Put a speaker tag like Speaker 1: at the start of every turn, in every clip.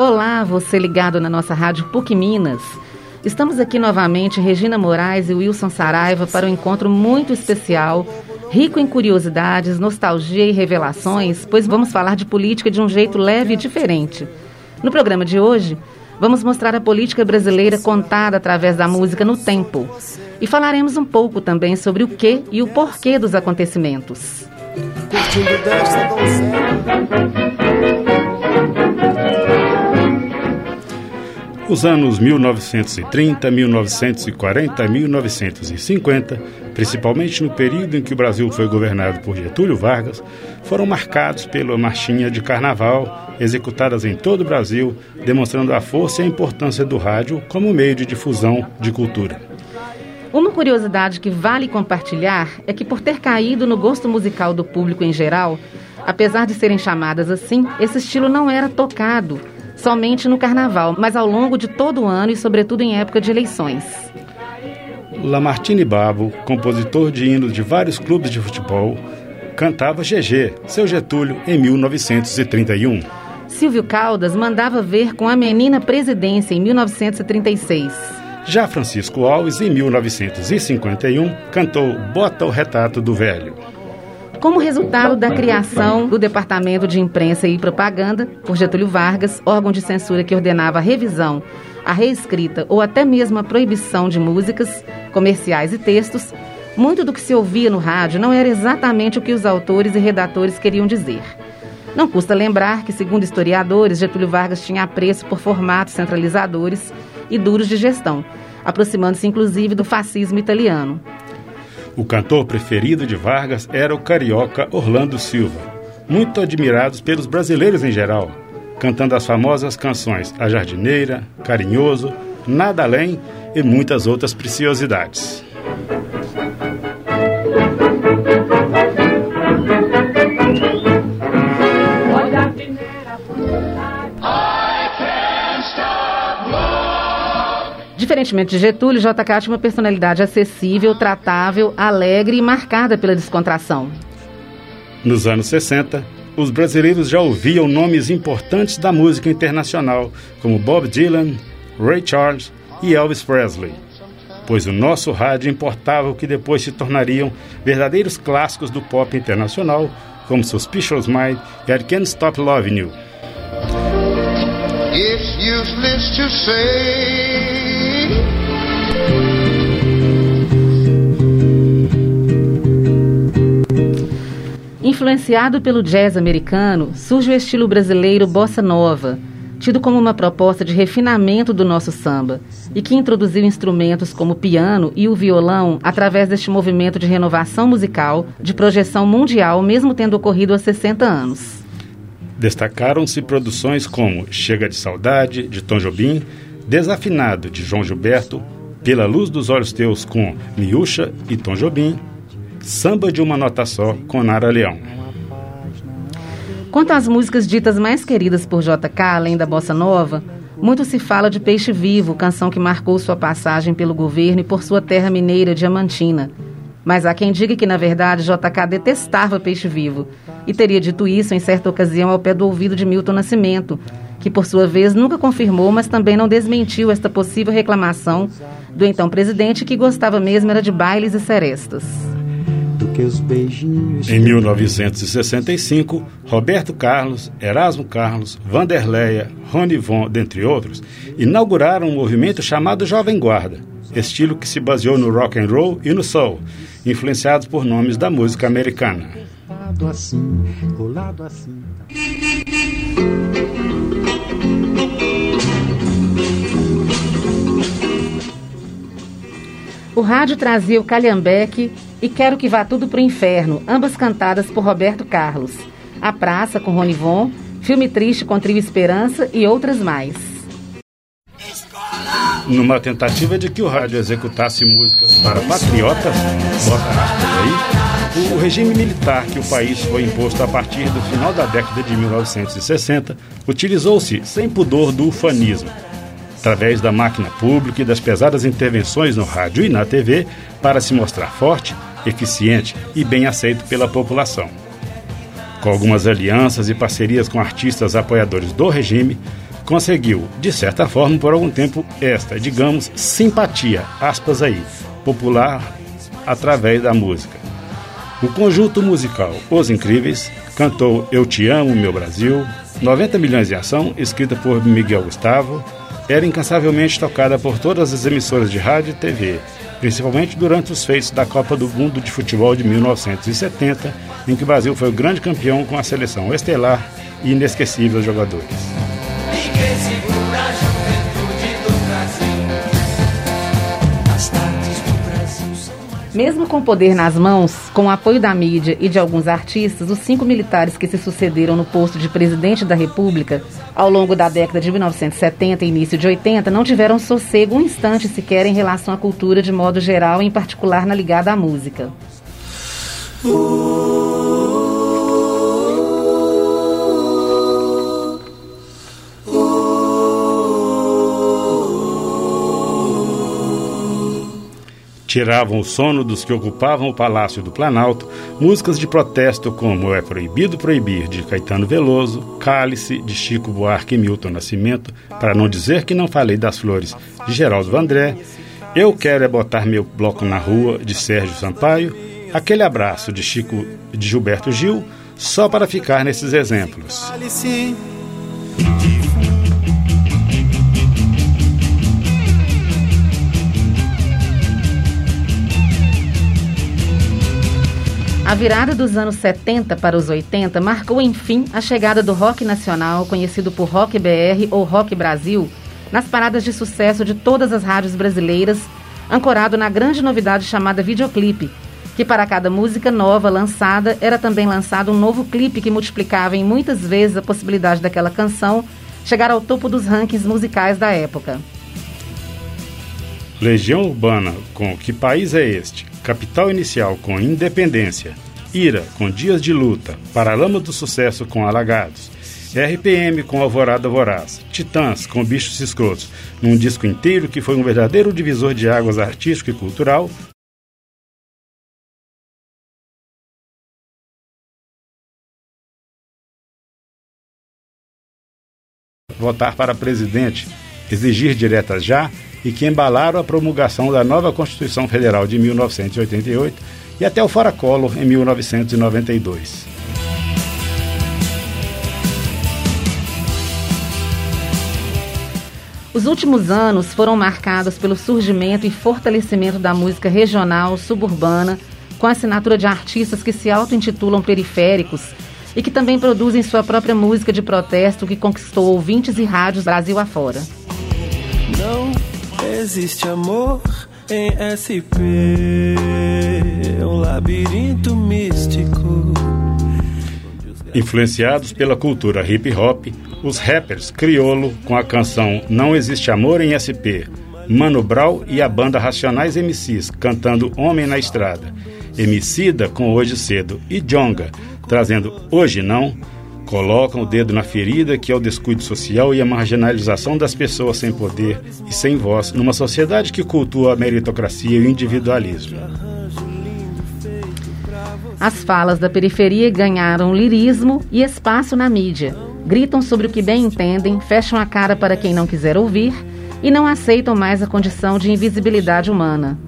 Speaker 1: Olá, você ligado na nossa rádio PUC Minas. Estamos aqui novamente, Regina Moraes e Wilson Saraiva, para um encontro muito especial, rico em curiosidades, nostalgia e revelações, pois vamos falar de política de um jeito leve e diferente. No programa de hoje, vamos mostrar a política brasileira contada através da música no tempo. E falaremos um pouco também sobre o que e o porquê dos acontecimentos. Curtindo desta
Speaker 2: Os anos 1930, 1940 e 1950, principalmente no período em que o Brasil foi governado por Getúlio Vargas, foram marcados pela marchinha de carnaval executadas em todo o Brasil, demonstrando a força e a importância do rádio como meio de difusão de cultura.
Speaker 1: Uma curiosidade que vale compartilhar é que, por ter caído no gosto musical do público em geral, apesar de serem chamadas assim, esse estilo não era tocado somente no carnaval, mas ao longo de todo o ano e, sobretudo, em época de eleições.
Speaker 2: Lamartine Babo, compositor de hinos de vários clubes de futebol, cantava GG, seu Getúlio, em 1931.
Speaker 1: Silvio Caldas mandava ver com a menina presidência em 1936.
Speaker 2: Já Francisco Alves, em 1951, cantou Bota o Retrato do Velho.
Speaker 1: Como resultado da criação do Departamento de Imprensa e Propaganda por Getúlio Vargas, órgão de censura que ordenava a revisão, a reescrita ou até mesmo a proibição de músicas, comerciais e textos, muito do que se ouvia no rádio não era exatamente o que os autores e redatores queriam dizer. Não custa lembrar que, segundo historiadores, Getúlio Vargas tinha apreço por formatos centralizadores e duros de gestão, aproximando-se inclusive do fascismo italiano.
Speaker 2: O cantor preferido de Vargas era o carioca Orlando Silva, muito admirado pelos brasileiros em geral, cantando as famosas canções A Jardineira, Carinhoso, Nada Além e muitas outras preciosidades.
Speaker 1: Diferentemente de Getúlio, JK tinha uma personalidade acessível, tratável, alegre e marcada pela descontração.
Speaker 2: Nos anos 60, os brasileiros já ouviam nomes importantes da música internacional, como Bob Dylan, Ray Charles e Elvis Presley. Pois o nosso rádio importava o que depois se tornariam verdadeiros clássicos do pop internacional, como Suspicious Mind e I Can't Stop Loving You. It's useless to say
Speaker 1: Influenciado pelo jazz americano, surge o estilo brasileiro bossa nova, tido como uma proposta de refinamento do nosso samba, e que introduziu instrumentos como o piano e o violão através deste movimento de renovação musical de projeção mundial, mesmo tendo ocorrido há 60 anos.
Speaker 2: Destacaram-se produções como Chega de Saudade, de Tom Jobim, Desafinado, de João Gilberto, Pela Luz dos Olhos Teus, com Miúcha e Tom Jobim, Samba de uma Nota Só, com Nara Leão.
Speaker 1: Quanto às músicas ditas mais queridas por JK, além da bossa nova, muito se fala de Peixe Vivo, canção que marcou sua passagem pelo governo e por sua terra mineira diamantina. Mas há quem diga que, na verdade, JK detestava Peixe Vivo e teria dito isso em certa ocasião ao pé do ouvido de Milton Nascimento, que por sua vez nunca confirmou, mas também não desmentiu esta possível reclamação do então presidente que gostava mesmo era de bailes e serestas
Speaker 2: que os beijinhos. Em 1965, Roberto Carlos, Erasmo Carlos, Vanderleia, Rony Von, dentre outros, inauguraram um movimento chamado Jovem Guarda, estilo que se baseou no rock and roll e no soul, influenciados por nomes da música americana. Assim,
Speaker 1: O rádio trazia o calhambeque e Quero que Vá Tudo Pro Inferno, ambas cantadas por Roberto Carlos. A Praça com Ronivon, Filme Triste com Trio Esperança e outras mais.
Speaker 2: Numa tentativa de que o rádio executasse músicas para patriotas, bota aí, o regime militar que o país foi imposto a partir do final da década de 1960 utilizou-se sem pudor do ufanismo através da máquina pública e das pesadas intervenções no rádio e na TV para se mostrar forte eficiente e bem aceito pela população. Com algumas alianças e parcerias com artistas apoiadores do regime, conseguiu, de certa forma, por algum tempo, esta, digamos, simpatia, aspas aí, popular através da música. O conjunto musical Os Incríveis cantou Eu Te Amo, Meu Brasil, 90 milhões em ação, escrita por Miguel Gustavo, era incansavelmente tocada por todas as emissoras de rádio e TV, principalmente durante os feitos da Copa do Mundo de Futebol de 1970, em que o Brasil foi o grande campeão com a seleção estelar e inesquecível jogadores.
Speaker 1: Mesmo com poder nas mãos, com o apoio da mídia e de alguns artistas, os cinco militares que se sucederam no posto de presidente da República ao longo da década de 1970 e início de 80 não tiveram sossego um instante sequer em relação à cultura de modo geral, em particular na ligada à música.
Speaker 2: Tiravam o sono dos que ocupavam o Palácio do Planalto, músicas de protesto como É Proibido Proibir, de Caetano Veloso, Cálice, de Chico Buarque e Milton Nascimento, para não dizer que não falei das flores, de Geraldo Vandré, Eu Quero é Botar Meu Bloco na Rua, de Sérgio Sampaio, Aquele Abraço, de Chico de Gilberto Gil, só para ficar nesses exemplos. Cálice,
Speaker 1: A virada dos anos 70 para os 80 marcou, enfim, a chegada do rock nacional, conhecido por Rock BR ou Rock Brasil, nas paradas de sucesso de todas as rádios brasileiras, ancorado na grande novidade chamada videoclipe, que para cada música nova lançada era também lançado um novo clipe que multiplicava em muitas vezes a possibilidade daquela canção chegar ao topo dos rankings musicais da época.
Speaker 2: Legião Urbana com Que País é Este? Capital Inicial com Independência, Ira com Dias de Luta, Paralama do Sucesso com Alagados, RPM com Alvorada Voraz, Titãs com Bichos Escrotos, num disco inteiro que foi um verdadeiro divisor de águas artístico e cultural, votar para presidente, exigir diretas já e que embalaram a promulgação da nova Constituição Federal de 1988 e até o Fora Collor em 1992.
Speaker 1: Os últimos anos foram marcados pelo surgimento e fortalecimento da música regional suburbana, com a assinatura de artistas que se auto-intitulam periféricos e que também produzem sua própria música de protesto que conquistou ouvintes e rádios Brasil afora. Não existe amor em SP,
Speaker 2: um labirinto místico. Influenciados pela cultura hip hop, os rappers Criolo com a canção Não Existe Amor em SP, Mano Brown e a banda Racionais MCs cantando Homem na Estrada, Emicida com Hoje Cedo e Jonga trazendo Hoje Não, colocam o dedo na ferida que é o descuido social e a marginalização das pessoas sem poder e sem voz numa sociedade que cultua a meritocracia e o individualismo.
Speaker 1: As falas da periferia ganharam lirismo e espaço na mídia. Gritam sobre o que bem entendem, fecham a cara para quem não quiser ouvir e não aceitam mais a condição de invisibilidade humana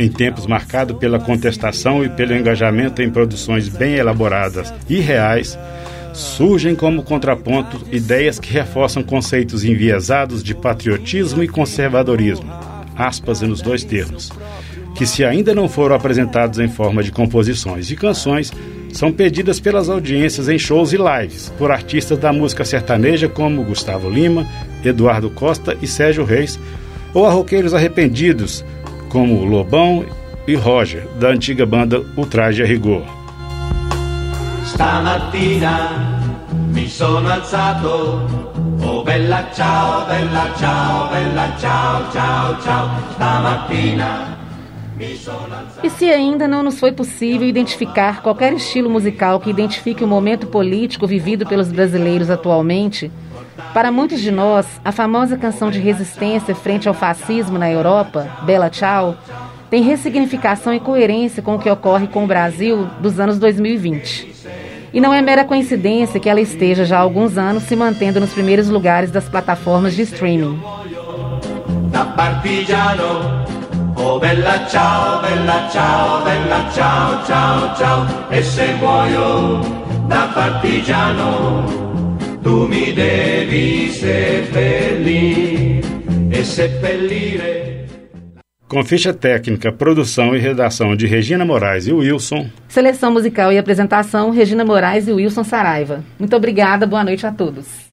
Speaker 2: em tempos marcados pela contestação e pelo engajamento em produções bem elaboradas e reais, surgem como contraponto ideias que reforçam conceitos enviesados de patriotismo e conservadorismo, aspas nos dois termos, que se ainda não foram apresentados em forma de composições e canções, são pedidas pelas audiências em shows e lives por artistas da música sertaneja como Gustavo Lima, Eduardo Costa e Sérgio Reis, ou a roqueiros arrependidos como Lobão e Roger, da antiga banda Ultraje a Rigor. Stamattina mi sono alzato, oh bella ciao, bella ciao, bella ciao, ciao, ciao,
Speaker 1: stamattina e se ainda não nos foi possível identificar qualquer estilo musical que identifique o momento político vivido pelos brasileiros atualmente, para muitos de nós, a famosa canção de resistência frente ao fascismo na Europa, Bela Tchau, tem ressignificação e coerência com o que ocorre com o Brasil dos anos 2020.
Speaker 3: E não é mera coincidência que ela esteja já há alguns anos se mantendo nos primeiros lugares das plataformas de streaming. Oh bella ciao, bella ciao, bella ciao, ciao, ciao, e se muoio da partigiano, tu mi devi seppellire e seppellire
Speaker 2: com ficha técnica, produção e redação de Regina Moraes e Wilson.
Speaker 3: Seleção musical e apresentação, Regina Moraes e Wilson Saraiva. Muito obrigada, boa noite a todos.